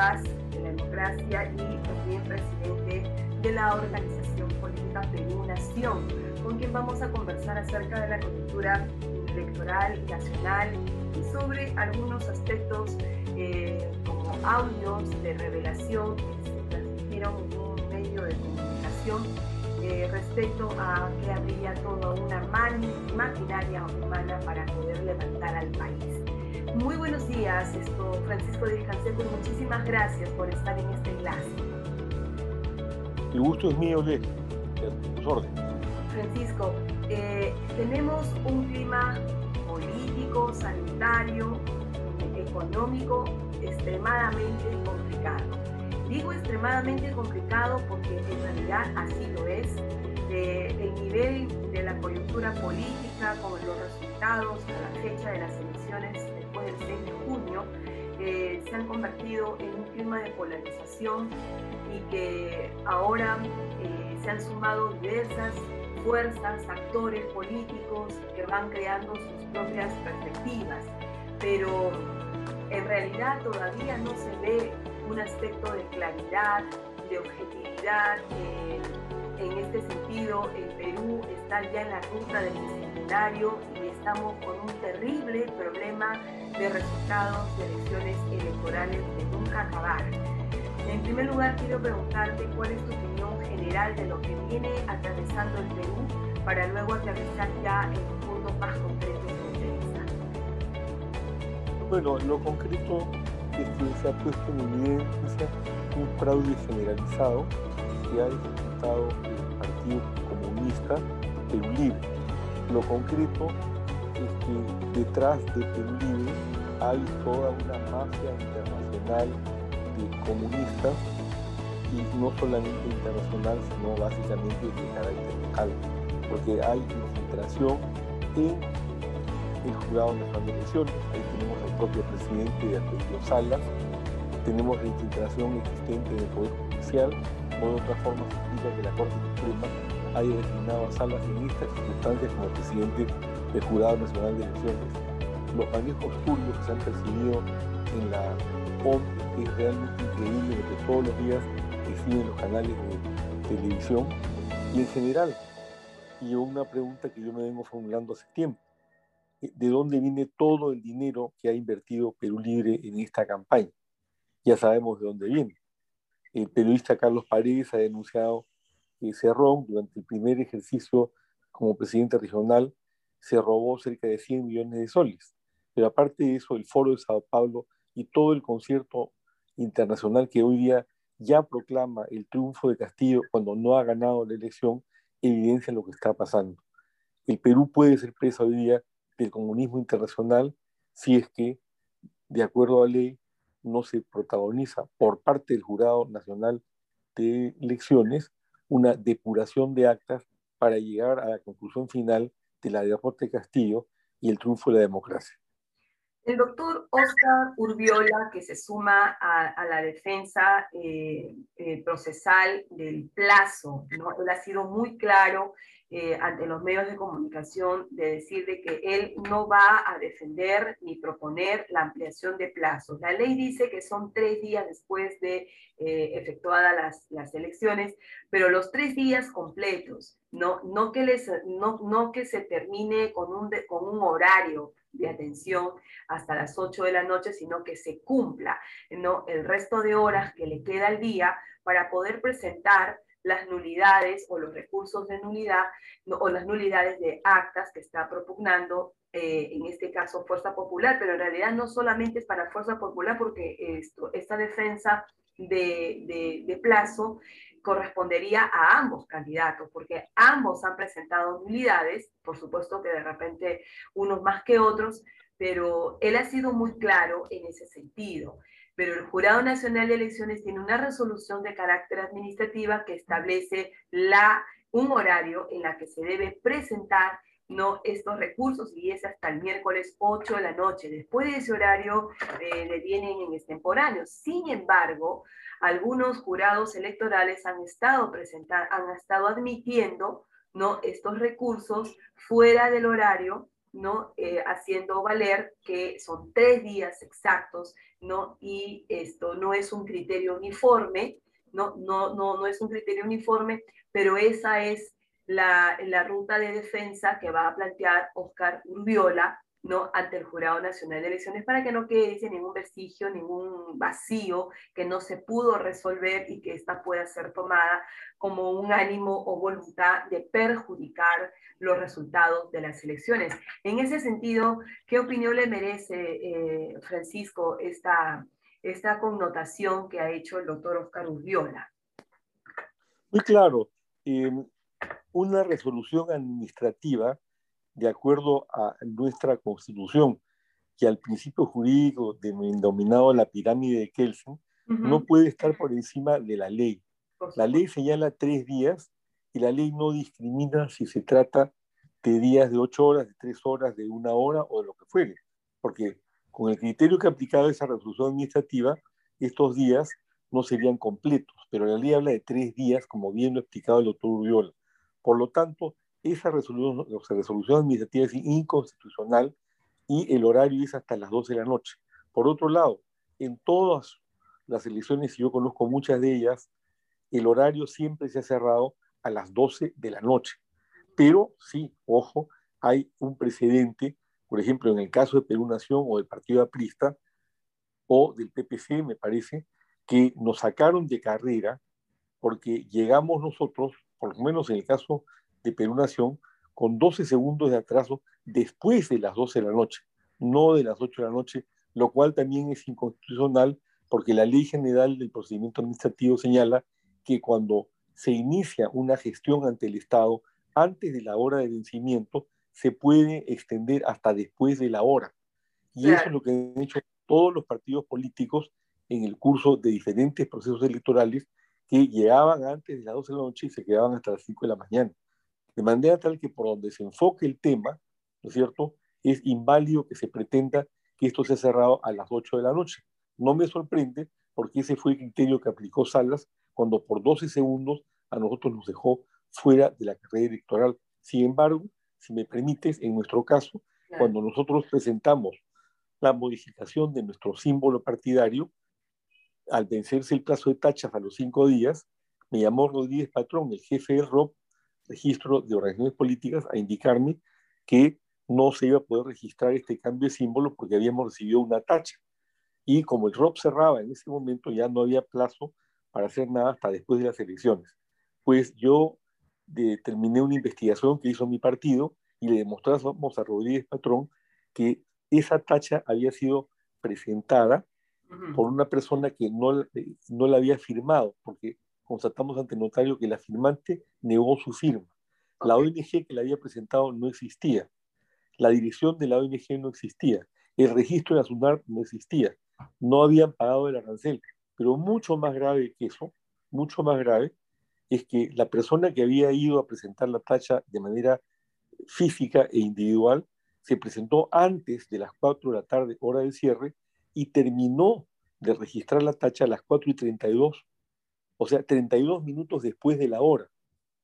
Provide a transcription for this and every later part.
De la Democracia y también presidente de la Organización Política Perú Nación, con quien vamos a conversar acerca de la coyuntura electoral nacional y sobre algunos aspectos eh, como audios de revelación que se transmitieron en un medio de comunicación eh, respecto a que habría toda una maquinaria humana para poder levantar al país. Muy buenos días, esto, Francisco de Canseco, muchísimas gracias por estar en este enlace. El gusto es mío, de tus órdenes. Francisco, eh, tenemos un clima político, sanitario, económico extremadamente complicado. Digo extremadamente complicado porque en realidad así lo es. Eh, el nivel de la coyuntura política con los resultados a la fecha de las elecciones del 6 de junio eh, se han convertido en un clima de polarización y que ahora eh, se han sumado diversas fuerzas, actores políticos que van creando sus propias perspectivas, pero en realidad todavía no se ve un aspecto de claridad, de objetividad. Eh, en este sentido, el Perú está ya en la ruta del bicentenario y estamos con un terrible problema de resultados de elecciones electorales de nunca acabar. En primer lugar, quiero preguntarte cuál es tu opinión general de lo que viene atravesando el Perú para luego aterrizar ya en los puntos más de entrevista. Bueno, lo concreto es que se ha puesto en evidencia un fraude generalizado que ha ejecutado el Partido Comunista Perú Libre. Lo concreto es que detrás de Perú Libre hay toda una mafia internacional comunistas y no solamente internacional, sino básicamente de carácter local, porque hay infiltración en el Jurado Nacional de Elecciones, ahí tenemos al propio presidente de Apellido Salas, tenemos la infiltración existente en el Poder Judicial, o de otra forma se explica que la Corte Suprema haya designado a Salas en estas circunstancias como presidente del Jurado Nacional de Elecciones. Los manejos turbios que se han percibido en la es realmente increíble lo que todos los días deciden los canales de televisión y en general. Y una pregunta que yo me vengo formulando hace tiempo. ¿De dónde viene todo el dinero que ha invertido Perú Libre en esta campaña? Ya sabemos de dónde viene. El periodista Carlos Paredes ha denunciado que Cerrón, durante el primer ejercicio como presidente regional, se robó cerca de 100 millones de soles. Pero aparte de eso, el Foro de Sao Paulo y todo el concierto internacional que hoy día ya proclama el triunfo de Castillo cuando no ha ganado la elección, evidencia lo que está pasando. El Perú puede ser presa hoy día del comunismo internacional si es que, de acuerdo a la ley, no se protagoniza por parte del Jurado Nacional de Elecciones una depuración de actas para llegar a la conclusión final de la derrota de Castillo y el triunfo de la democracia. El doctor Oscar Urbiola, que se suma a, la defensa eh, eh, procesal del plazo, ¿no? él ha sido muy claro eh, ante los medios de comunicación de decir de que él no va a defender ni proponer la ampliación de plazos. La ley dice que son tres días después de eh, efectuadas las, las, elecciones, pero los tres días completos, no, no, que, les, no, no que se termine con un, con un horario de atención hasta las 8 de la noche, sino que se cumpla ¿no? el resto de horas que le queda al día para poder presentar las nulidades o los recursos de nulidad o las nulidades de actas que está propugnando, eh, en este caso Fuerza Popular, pero en realidad no solamente es para Fuerza Popular porque esto, esta defensa de, de, plazo correspondería a ambos candidatos, porque ambos han presentado nulidades, por supuesto que de repente unos más que otros, pero él ha sido muy claro en ese sentido. Pero el Jurado Nacional de Elecciones tiene una resolución de carácter administrativa que establece un horario en la que se debe presentar no estos recursos y es hasta el miércoles 8 de la noche. Después de ese horario eh, le vienen en extemporáneo. Sin embargo, algunos jurados electorales han estado, han estado admitiendo ¿no? estos recursos fuera del horario, ¿no? Eh, haciendo valer que son tres días exactos ¿no? y esto no es un criterio uniforme, no, no, no, no es un criterio uniforme, pero esa es la, la ruta de defensa que va a plantear Oscar Urbiola ¿no? ante el Jurado Nacional de Elecciones para que no quede ningún vestigio, ningún vacío que no se pudo resolver y que esta pueda ser tomada como un ánimo o voluntad de perjudicar los resultados de las elecciones. En ese sentido, ¿qué opinión le merece, eh, Francisco, esta, esta connotación que ha hecho el doctor Oscar Urbiola? Muy claro. Eh, una resolución administrativa de acuerdo a nuestra constitución, que al principio jurídico denominado la pirámide de Kelsen, no puede estar por encima de la ley. La ley señala tres días y la ley no discrimina si se trata de días de ocho horas, de tres horas, de una hora o de lo que fuere. Porque con el criterio que ha aplicado esa resolución administrativa, estos días no serían completos, pero la ley habla de tres días, como bien lo ha explicado el doctor Uriola. Por lo tanto, esa resolución, resolución administrativa es inconstitucional y el horario es hasta las 12 de la noche. Por otro lado, en todas las elecciones, y yo conozco muchas de ellas, el horario siempre se ha cerrado a las 12 de la noche. Pero sí, ojo, hay un precedente, por ejemplo, en el caso de Perú Nación o del Partido Aprista o del PPC, me parece, que nos sacaron de carrera porque llegamos nosotros, por lo menos en el caso de Perú Nación con 12 segundos de atraso después de las 12 de la noche, no de las 8 de la noche, lo cual también es inconstitucional porque la ley general del procedimiento administrativo señala que cuando se inicia una gestión ante el Estado antes de la hora de vencimiento, se puede extender hasta después de la hora. Y eso es lo que han hecho todos los partidos políticos en el curso de diferentes procesos electorales que llegaban antes de las 12 de la noche y se quedaban hasta las 5 de la mañana de manera tal que por donde se enfoque el tema, ¿no es cierto?, es inválido que se pretenda que esto sea cerrado a las 8 de la noche. No me sorprende porque ese fue el criterio que aplicó Salas cuando por 12 segundos a nosotros nos dejó fuera de la carrera electoral. Sin embargo, si me permites, en nuestro caso, cuando nosotros presentamos la modificación de nuestro símbolo partidario, al vencerse el plazo de tachas a los cinco días, me llamó Rodríguez Patrón, el jefe del ROP, registro de organizaciones políticas a indicarme que no se iba a poder registrar este cambio de símbolo porque habíamos recibido una tacha. Y como el ROP cerraba en ese momento, ya no había plazo para hacer nada hasta después de las elecciones. Pues yo determiné una investigación que hizo mi partido y le demostramos a Rodríguez Patrón que esa tacha había sido presentada por una persona que no, no la había firmado, porque constatamos ante el notario que la firmante negó su firma. La ONG que la había presentado no existía. La dirección de la ONG no existía. El registro de la SUNAR no existía. No habían pagado el arancel. Pero mucho más grave que eso, mucho más grave, es que la persona que había ido a presentar la tacha de manera física e individual se presentó antes de las 4 de la tarde, hora del cierre, y terminó de registrar la tacha a las 4 y 32 o sea, 32 minutos después de la hora.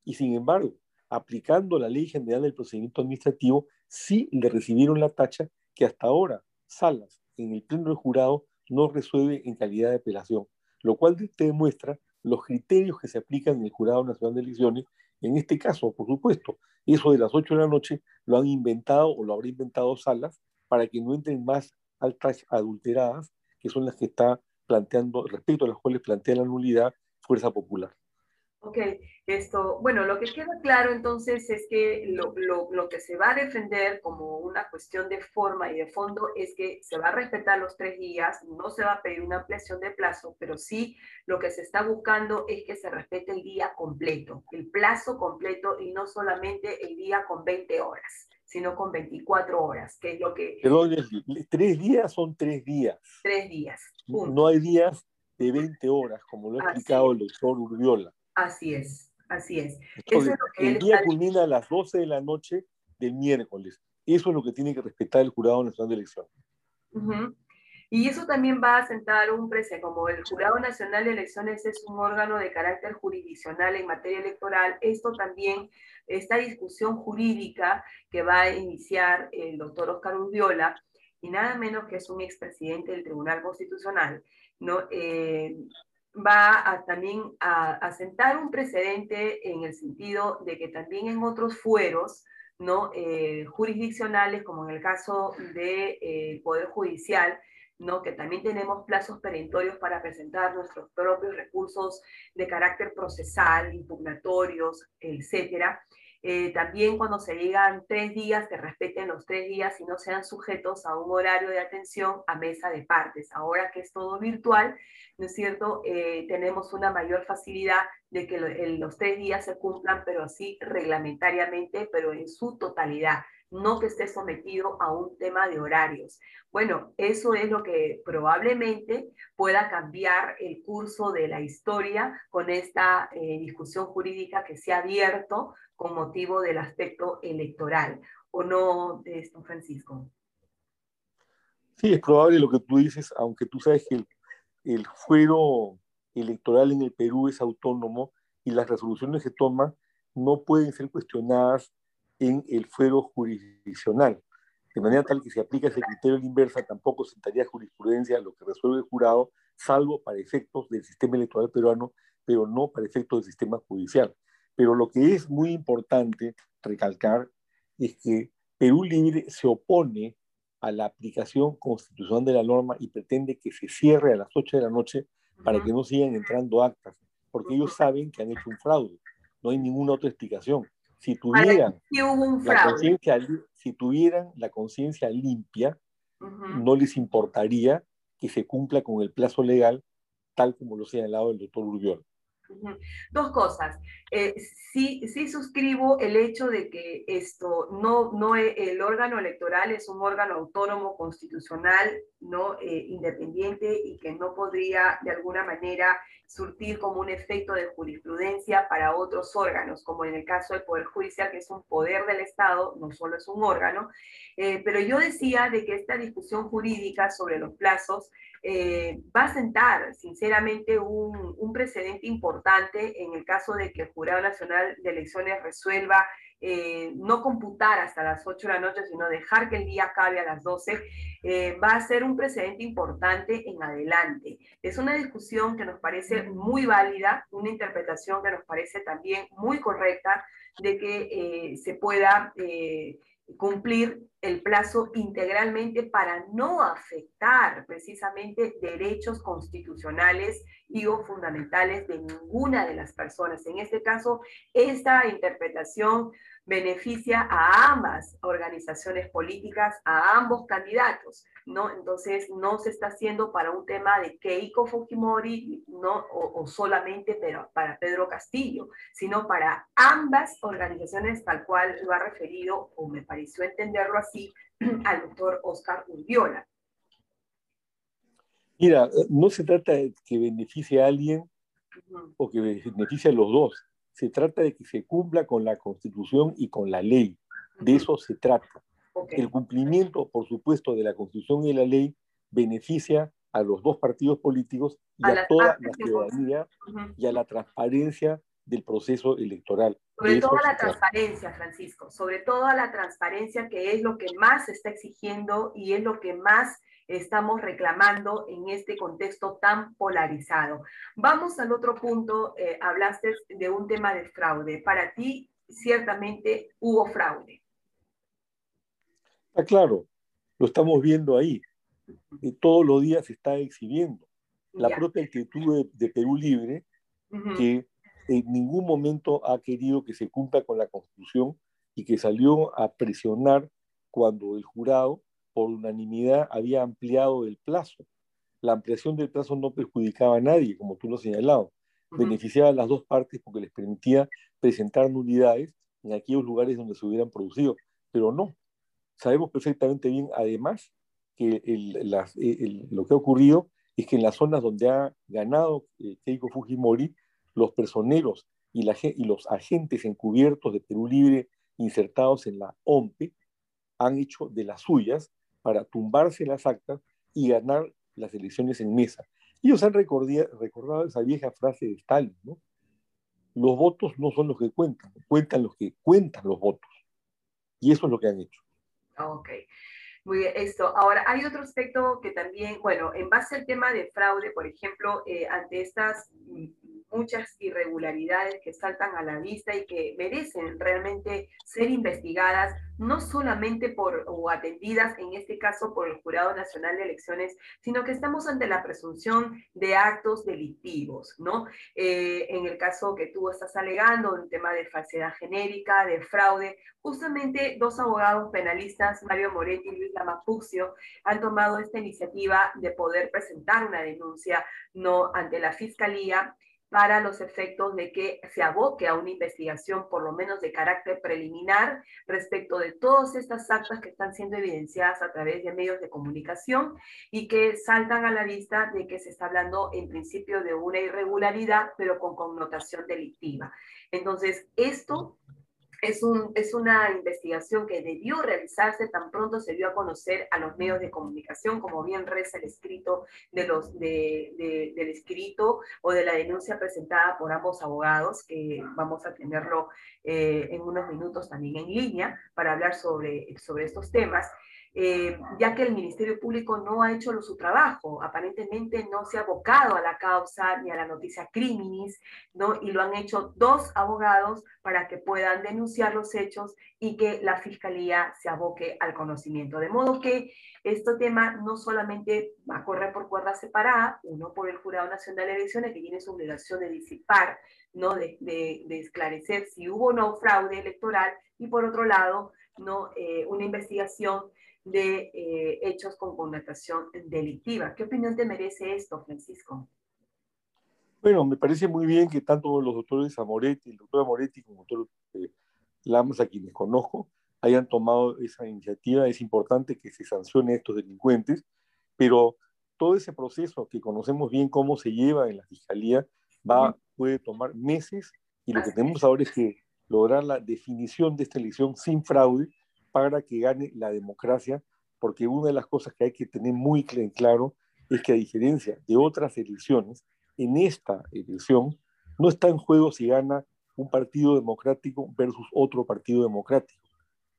Y sin embargo, aplicando la ley general del procedimiento administrativo, sí le recibieron la tacha que hasta ahora Salas, en el pleno del jurado, no resuelve en calidad de apelación, lo cual te demuestra los criterios que se aplican en el Jurado Nacional de Elecciones. En este caso, por supuesto, eso de las 8 de la noche lo han inventado o lo habrá inventado Salas para que no entren más altas adulteradas, que son las que está planteando, respecto a las cuales plantea la nulidad Fuerza Popular. Ok, esto, bueno, lo que queda claro entonces es que lo, lo, lo, que se va a defender como una cuestión de forma y de fondo es que se va a respetar los tres días, no se va a pedir una ampliación de plazo, pero sí lo que se está buscando es que se respete el día completo, el plazo completo y no solamente el día con 20 horas sino con 24 horas, que es lo que... Perdón, tres días son tres días. Tres días. No hay días de 20 horas, como lo ha explicado el doctor Urbiola. Así es, así es. el día culmina a las 12 de la noche del miércoles. Eso es lo que tiene que respetar el Jurado Nacional de Elecciones. Y eso también va a sentar un precedente, como el Jurado Nacional de Elecciones es un órgano de carácter jurisdiccional en materia electoral, esto también, esta discusión jurídica que va a iniciar el doctor Oscar Urbiola, y nada menos que es un expresidente del Tribunal Constitucional, ¿no? Eh, va a, también a, sentar un precedente en el sentido de que también en otros fueros ¿no? Eh, jurisdiccionales, como en el caso del de, eh, Poder Judicial, ¿no? que también tenemos plazos perentorios para presentar nuestros propios recursos de carácter procesal, impugnatorios, etcétera. Eh, también cuando se digan tres días, que respeten los tres días y no sean sujetos a un horario de atención a mesa de partes. Ahora que es todo virtual, ¿no es cierto? Eh, tenemos una mayor facilidad de que los tres días se cumplan, pero así reglamentariamente, pero en su totalidad no que esté sometido a un tema de horarios. Bueno, eso es lo que probablemente pueda cambiar el curso de la historia con esta eh, discusión jurídica que se ha abierto con motivo del aspecto electoral. ¿O no, don Francisco? Sí, es probable lo que tú dices, aunque tú sabes que el, el fuero electoral en el Perú es autónomo y las resoluciones que toma no pueden ser cuestionadas en el fuero jurisdiccional. De manera tal que si aplica ese criterio de inversa, tampoco sentaría jurisprudencia lo que resuelve el jurado, salvo para efectos del sistema electoral peruano, pero no para efectos del sistema judicial. Pero lo que es muy importante recalcar es que Perú Libre se opone a la aplicación constitucional de la norma y pretende que se cierre a las 8 de la noche para que no sigan entrando actas, porque ellos saben que han hecho un fraude. No hay ninguna otra explicación. Si tuvieran, la conciencia, si tuvieran la conciencia limpia, no les importaría que se cumpla con el plazo legal tal como lo señalado el doctor Urbiol. Dos cosas. Eh, sí, sí suscribo el hecho de que esto no, no e, el órgano electoral es un órgano autónomo constitucional, no eh, independiente y que no podría de alguna manera surtir como un efecto de jurisprudencia para otros órganos, como en el caso del Poder Judicial, que es un poder del Estado, no solo es un órgano. Eh, pero yo decía de que esta discusión jurídica sobre los plazos eh, va a sentar, sinceramente, un, un, precedente importante en el caso de que el Jurado Nacional de Elecciones resuelva eh, no computar hasta las 8 de la noche, sino dejar que el día acabe a las 12, eh, va a ser un precedente importante en adelante. Es una discusión que nos parece muy válida, una interpretación que nos parece también muy correcta de que se pueda cumplir el plazo integralmente para no afectar precisamente derechos constitucionales y o fundamentales de ninguna de las personas. En este caso, esta interpretación beneficia a ambas organizaciones políticas, a ambos candidatos, ¿no? Entonces, no se está haciendo para un tema de Keiko Fujimori, ¿no? O, solamente pero para Pedro Castillo, sino para ambas organizaciones, tal cual lo ha referido, o me pareció entenderlo así, al doctor Oscar Urbiola. Mira, no se trata de que beneficie a alguien o que beneficie a los dos se trata de que se cumpla con la Constitución y con la ley. De eso se trata. El cumplimiento, por supuesto, de la Constitución y de la ley beneficia a los dos partidos políticos y a, toda la ciudadanía y a la transparencia del proceso electoral. Sobre todo la transparencia, Francisco, sobre todo la transparencia que es lo que más se está exigiendo y es lo que más estamos reclamando en este contexto tan polarizado. Vamos al otro punto, eh, hablaste de un tema de fraude. Para ti, ciertamente hubo fraude. Está claro, lo estamos viendo ahí. Y todos los días se está exhibiendo. La propia actitud de, Perú Libre, que en ningún momento ha querido que se cumpla con la Constitución y que salió a presionar cuando el jurado, por unanimidad, había ampliado el plazo. La ampliación del plazo no perjudicaba a nadie, como tú lo has señalado. Beneficiaba a las dos partes porque les permitía presentar nulidades en aquellos lugares donde se hubieran producido, pero no. Sabemos perfectamente bien, además, que lo que ha ocurrido es que en las zonas donde ha ganado eh, Keiko Fujimori, los personeros y, la, y los agentes encubiertos de Perú Libre insertados en la OMPE han hecho de las suyas para tumbarse las actas y ganar las elecciones en mesa. Ellos han recordado esa vieja frase de Stalin, ¿no? Los votos no son los que cuentan, cuentan los que cuentan los votos. Y eso es lo que han hecho. Ok. Muy bien, esto. Ahora, hay otro aspecto que también, bueno, en base al tema de fraude, por ejemplo, eh, ante estas muchas irregularidades que saltan a la vista y que merecen realmente ser investigadas, no solamente por o atendidas, en este caso por el Jurado Nacional de Elecciones, sino que estamos ante la presunción de actos delictivos, ¿no? Eh, en el caso que tú estás alegando, un tema de falsedad genérica, de fraude, justamente dos abogados penalistas, Mario Moretti y Luis Lamapuxio, han tomado esta iniciativa de poder presentar una denuncia no ante la Fiscalía para los efectos de que se aboque a una investigación, por lo menos de carácter preliminar, respecto de todas estas actas que están siendo evidenciadas a través de medios de comunicación y que saltan a la vista de que se está hablando en principio de una irregularidad, pero con connotación delictiva. Entonces, esto es, un, es una investigación que debió realizarse tan pronto se dio a conocer a los medios de comunicación, como bien reza el escrito de los, de, del escrito o de la denuncia presentada por ambos abogados, que vamos a tenerlo eh, en unos minutos también en línea para hablar sobre, sobre estos temas. Eh, ya que el Ministerio Público no ha hecho su trabajo, aparentemente no se ha abocado a la causa ni a la noticia criminis, ¿no? y lo han hecho dos abogados para que puedan denunciar los hechos y que la Fiscalía se aboque al conocimiento. De modo que este tema no solamente va a correr por cuerda separada, uno por el Jurado Nacional de Elecciones, que tiene su obligación de disipar, ¿no? de, de, esclarecer si hubo o no fraude electoral, y por otro lado, ¿no? Eh, una investigación de eh, hechos con connotación delictiva. ¿Qué opinión te merece esto, Francisco? Bueno, me parece muy bien que tanto los doctores Amoretti, el doctor Amoretti como el doctor eh, Lamas, a quienes conozco, hayan tomado esa iniciativa. Es importante que se sancione a estos delincuentes, pero todo ese proceso que conocemos bien cómo se lleva en la fiscalía va, puede tomar meses y lo que tenemos ahora es que lograr la definición de esta elección sin fraude para que gane la democracia, porque una de las cosas que hay que tener muy claro es que a diferencia de otras elecciones, en esta elección no está en juego si gana un partido democrático versus otro partido democrático.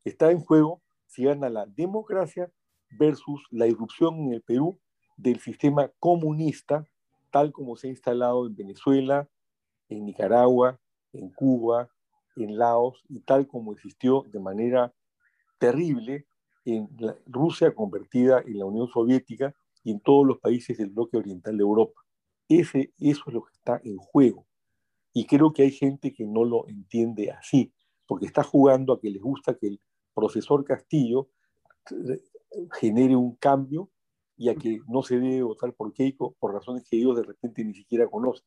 Está en juego si gana la democracia versus la irrupción en el Perú del sistema comunista, tal como se ha instalado en Venezuela, en Nicaragua, en Cuba, en Laos, y tal como existió de manera terrible en Rusia convertida en la Unión Soviética y en todos los países del bloque oriental de Europa. Ese, eso es lo que está en juego. Y creo que hay gente que no lo entiende así, porque está jugando a que les gusta que el profesor Castillo eh, genere un cambio y a que no se debe votar por Keiko por razones que ellos de repente ni siquiera conocen.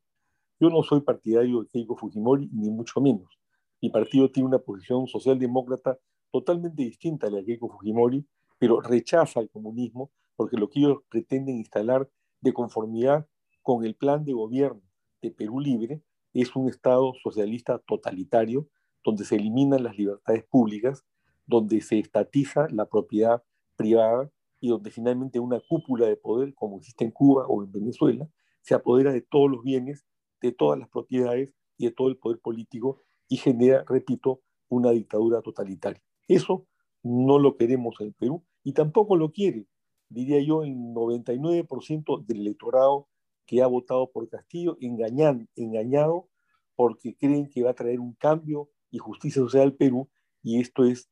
Yo no soy partidario de Keiko Fujimori, ni mucho menos. Mi partido tiene una posición socialdemócrata totalmente distinta a la de Keiko Fujimori, pero rechaza el comunismo porque lo que ellos pretenden instalar de conformidad con el plan de gobierno de Perú Libre es un Estado socialista totalitario donde se eliminan las libertades públicas, donde se estatiza la propiedad privada y donde finalmente una cúpula de poder, como existe en Cuba o en Venezuela, se apodera de todos los bienes, de todas las propiedades y de todo el poder político y genera, repito, una dictadura totalitaria. Eso no lo queremos en el Perú y tampoco lo quiere, diría yo, el 99% del electorado que ha votado por Castillo, engañan, engañado porque creen que va a traer un cambio y justicia social al Perú y esto es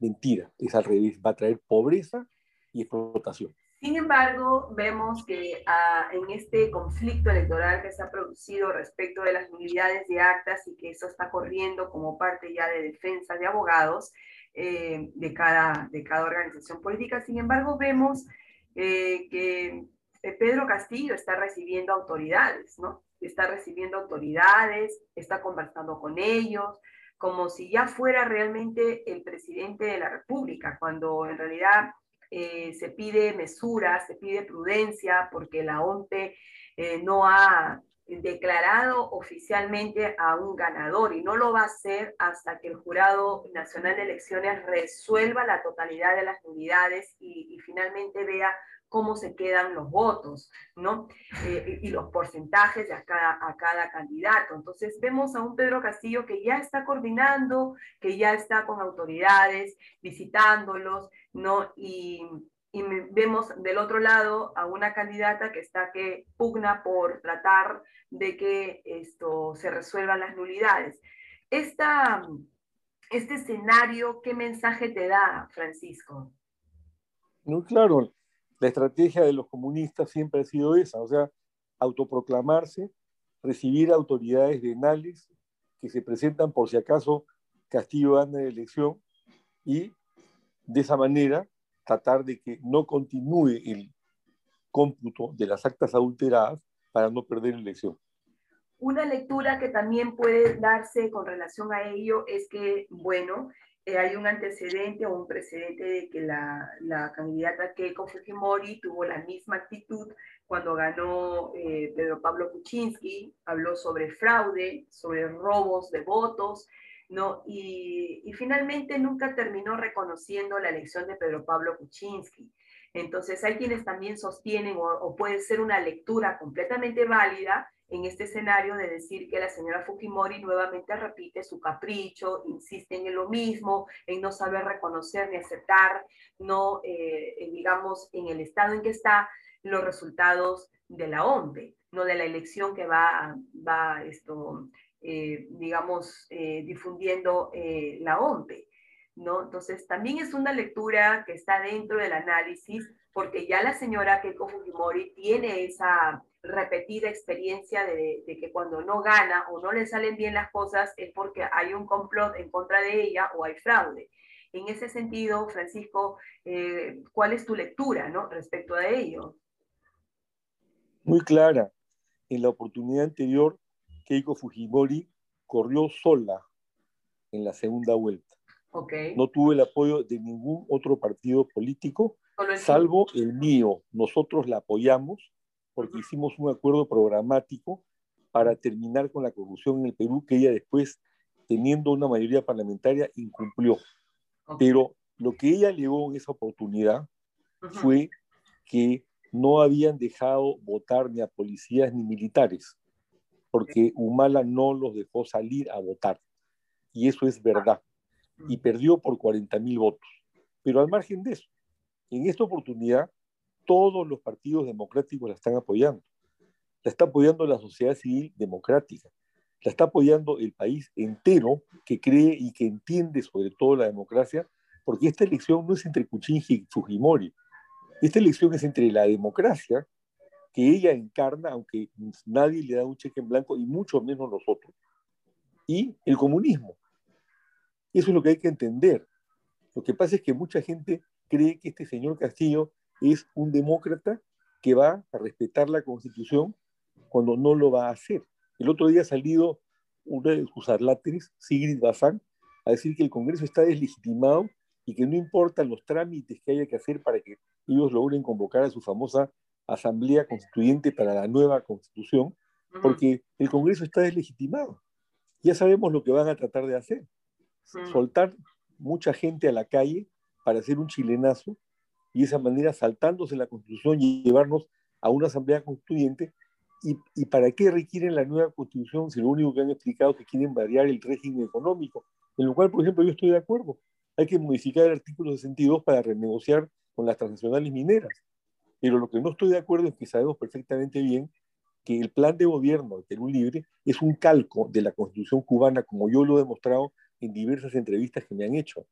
mentira, es al revés, va a traer pobreza y explotación. Sin embargo, vemos que ah, en este conflicto electoral que se ha producido respecto de las unidades de actas y que eso está corriendo como parte ya de defensa de abogados eh, de, cada, de cada organización política, sin embargo, vemos eh, que eh, Pedro Castillo está recibiendo autoridades, ¿no? Está recibiendo autoridades, está conversando con ellos, como si ya fuera realmente el presidente de la República, cuando en realidad se pide mesura, se pide prudencia, porque la OMPE eh, no ha declarado oficialmente a un ganador y no lo va a hacer hasta que el Jurado Nacional de Elecciones resuelva la totalidad de las unidades y, finalmente vea cómo se quedan los votos, ¿no? Eh, y los porcentajes a cada, a cada candidato. Entonces vemos a un Pedro Castillo que ya está coordinando, que ya está con autoridades, visitándolos, ¿no? Y, y vemos del otro lado a una candidata que está que pugna por tratar de que esto se resuelvan las nulidades. Esta, este escenario, ¿qué mensaje te da, Francisco? No, claro, la estrategia de los comunistas siempre ha sido esa, o sea, autoproclamarse, recibir autoridades venales que se presentan por si acaso Castillo gana la elección y de esa manera tratar de que no continúe el cómputo de las actas adulteradas para no perder la elección. Una lectura que también puede darse con relación a ello es que, bueno, eh, hay un antecedente o un precedente de que la, la, candidata Keiko Fujimori tuvo la misma actitud cuando ganó eh, Pedro Pablo Kuczynski, habló sobre fraude, sobre robos de votos, ¿no? Y, y, finalmente nunca terminó reconociendo la elección de Pedro Pablo Kuczynski. Entonces hay quienes también sostienen, o, puede ser una lectura completamente válida, en este escenario de decir que la señora Fujimori nuevamente repite su capricho, insiste en lo mismo, en no saber reconocer ni aceptar, no, eh, digamos, en el estado en que está los resultados de la OMPE, no de la elección que va, va esto, eh, digamos, eh, difundiendo la OMPE. ¿no? Entonces, también es una lectura que está dentro del análisis, porque ya la señora Keiko Fujimori tiene esa repetida experiencia de, que cuando no gana o no le salen bien las cosas es porque hay un complot en contra de ella o hay fraude. En ese sentido, Francisco, eh, ¿cuál es tu lectura ¿no? respecto a ello? Muy clara. En la oportunidad anterior, Keiko Fujimori corrió sola en la segunda vuelta. Okay. No tuvo el apoyo de ningún otro partido político, salvo el mío. Nosotros la apoyamos porque hicimos un acuerdo programático para terminar con la corrupción en el Perú, que ella después, teniendo una mayoría parlamentaria, incumplió. Pero lo que ella alegó en esa oportunidad fue que no habían dejado votar ni a policías ni militares, porque Humala no los dejó salir a votar. Y eso es verdad. Y perdió por 40 mil votos. Pero al margen de eso, en esta oportunidad todos los partidos democráticos la están apoyando. La está apoyando la sociedad civil democrática. La está apoyando el país entero que cree y que entiende sobre todo la democracia, porque esta elección no es entre Kuczynski y Fujimori. Esta elección es entre la democracia que ella encarna, aunque nadie le da un cheque en blanco, y mucho menos nosotros, y el comunismo. Eso es lo que hay que entender. Lo que pasa es que mucha gente cree que este señor Castillo es un demócrata que va a respetar la Constitución cuando no lo va a hacer. El otro día ha salido uno de sus arláteres, Sigrid Bazán, a decir que el Congreso está deslegitimado y que no importan los trámites que haya que hacer para que ellos logren convocar a su famosa Asamblea Constituyente para la nueva Constitución, porque el Congreso está deslegitimado. Ya sabemos lo que van a tratar de hacer. Soltar mucha gente a la calle para hacer un chilenazo y de esa manera saltándose la constitución y llevarnos a una asamblea constituyente. ¿Y, ¿Y, para qué requieren la nueva constitución si lo único que han explicado es que quieren variar el régimen económico? En lo cual, por ejemplo, yo estoy de acuerdo. Hay que modificar el artículo 62 para renegociar con las transnacionales mineras. Pero lo que no estoy de acuerdo es que sabemos perfectamente bien que el plan de gobierno de Perú Libre es un calco de la constitución cubana, como yo lo he demostrado en diversas entrevistas que me han hecho.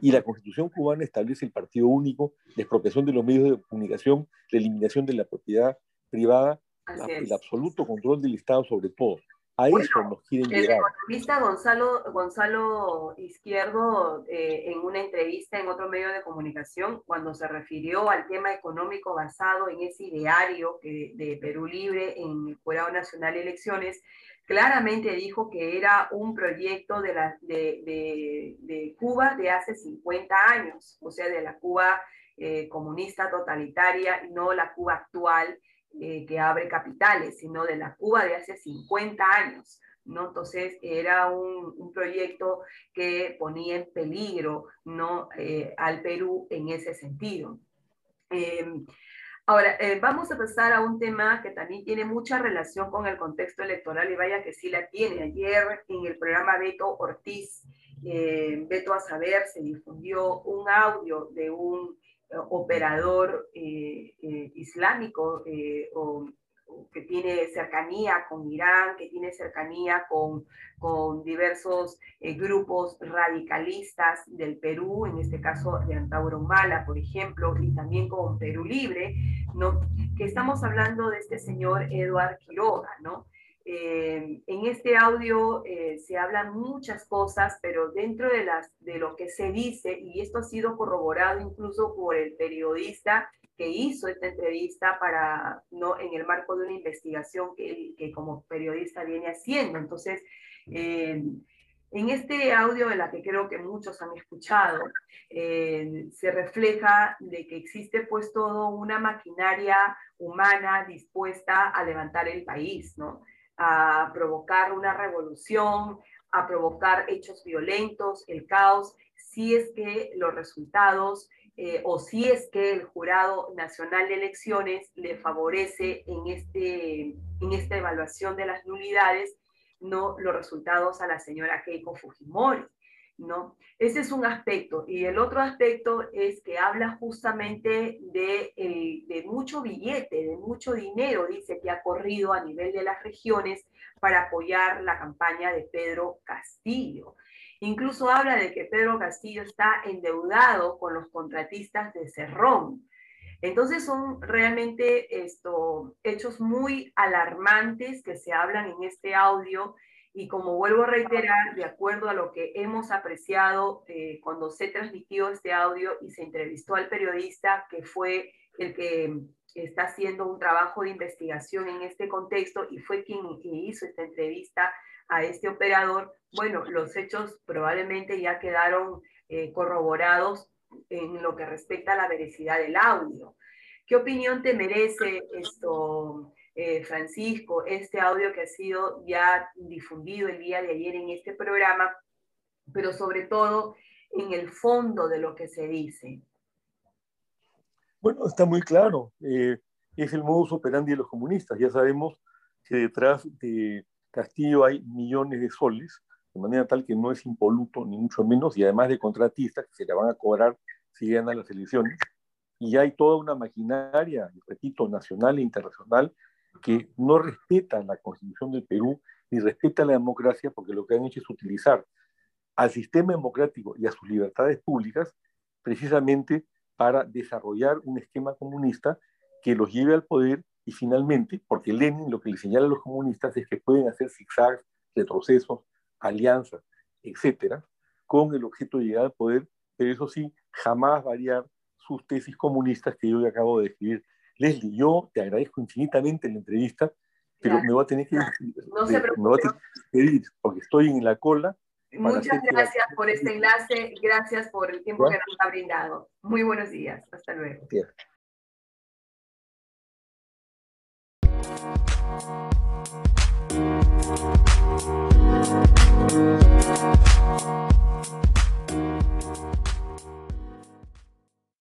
Y la constitución cubana establece el partido único, la expropiación de los medios de comunicación, la eliminación de la propiedad privada, el absoluto control del Estado sobre todo. A eso nos quieren llegar. El economista Gonzalo, Gonzalo Izquierdo, eh, en una entrevista en otro medio de comunicación, cuando se refirió al tema económico basado en ese ideario que, de Perú Libre en el Jurado Nacional de Elecciones, claramente dijo que era un proyecto de, la, de, de, Cuba de hace 50 años, o sea, de la Cuba eh, comunista totalitaria no la Cuba actual eh, que abre capitales, sino de la Cuba de hace 50 años. ¿no? Entonces era un, proyecto que ponía en peligro ¿no? Eh, al Perú en ese sentido. Ahora, eh, vamos a pasar a un tema que también tiene mucha relación con el contexto electoral y vaya que sí la tiene. Ayer en el programa Beto Ortiz, Beto a Saber, se difundió un audio de un eh, operador islámico o que tiene cercanía con Irán, que tiene cercanía con, con diversos eh, grupos radicalistas del Perú, en este caso de Antauro Mala, por ejemplo, y también con Perú Libre, ¿no? que estamos hablando de este señor Eduard Quiroga, ¿no? Eh, en este audio eh, se hablan muchas cosas, pero dentro de, las, de lo que se dice, y esto ha sido corroborado incluso por el periodista que hizo esta entrevista para, ¿no? en el marco de una investigación que, como periodista viene haciendo. Entonces, eh, en este audio de la que creo que muchos han escuchado, se refleja de que existe pues todo una maquinaria humana dispuesta a levantar el país, ¿no? A provocar una revolución, a provocar hechos violentos, el caos, si es que los resultados eh, o si es que el Jurado Nacional de Elecciones le favorece en, este, en esta evaluación de las nulidades no los resultados a la señora Keiko Fujimori. ¿No? Ese es un aspecto. Y el otro aspecto es que habla justamente de, de mucho billete, de mucho dinero, dice que ha corrido a nivel de las regiones para apoyar la campaña de Pedro Castillo. Incluso habla de que Pedro Castillo está endeudado con los contratistas de Cerrón. Entonces son realmente hechos muy alarmantes que se hablan en este audio y como vuelvo a reiterar, de acuerdo a lo que hemos apreciado eh, cuando se transmitió este audio y se entrevistó al periodista que fue el que está haciendo un trabajo de investigación en este contexto y fue quien hizo esta entrevista a este operador, bueno, los hechos probablemente ya quedaron eh, corroborados en lo que respecta a la veracidad del audio. ¿Qué opinión te merece esto, eh, Francisco, este audio que ha sido ya difundido el día de ayer en este programa, pero sobre todo en el fondo de lo que se dice? Bueno, está muy claro. Eh, es el modus operandi de los comunistas. Ya sabemos que detrás de Castillo hay millones de soles, de manera tal que no es impoluto, ni mucho menos, y además de contratistas que se le van a cobrar si ganan las elecciones. Y hay toda una maquinaria, repito, nacional e internacional, que no respeta la constitución del Perú ni respeta la democracia, porque lo que han hecho es utilizar al sistema democrático y a sus libertades públicas precisamente para desarrollar un esquema comunista que los lleve al poder y finalmente, porque Lenin lo que le señala a los comunistas es que pueden hacer zigzags, retrocesos, alianzas, etcétera, con el objeto de llegar al poder, pero eso sí, jamás variar sus tesis comunistas que yo le acabo de describir. Leslie, yo te agradezco infinitamente la entrevista, pero me voy a tener que, no se me voy a despedir porque estoy en la cola. Muchas gracias por este enlace, gracias por el tiempo que nos ha brindado. Muy buenos días, hasta luego.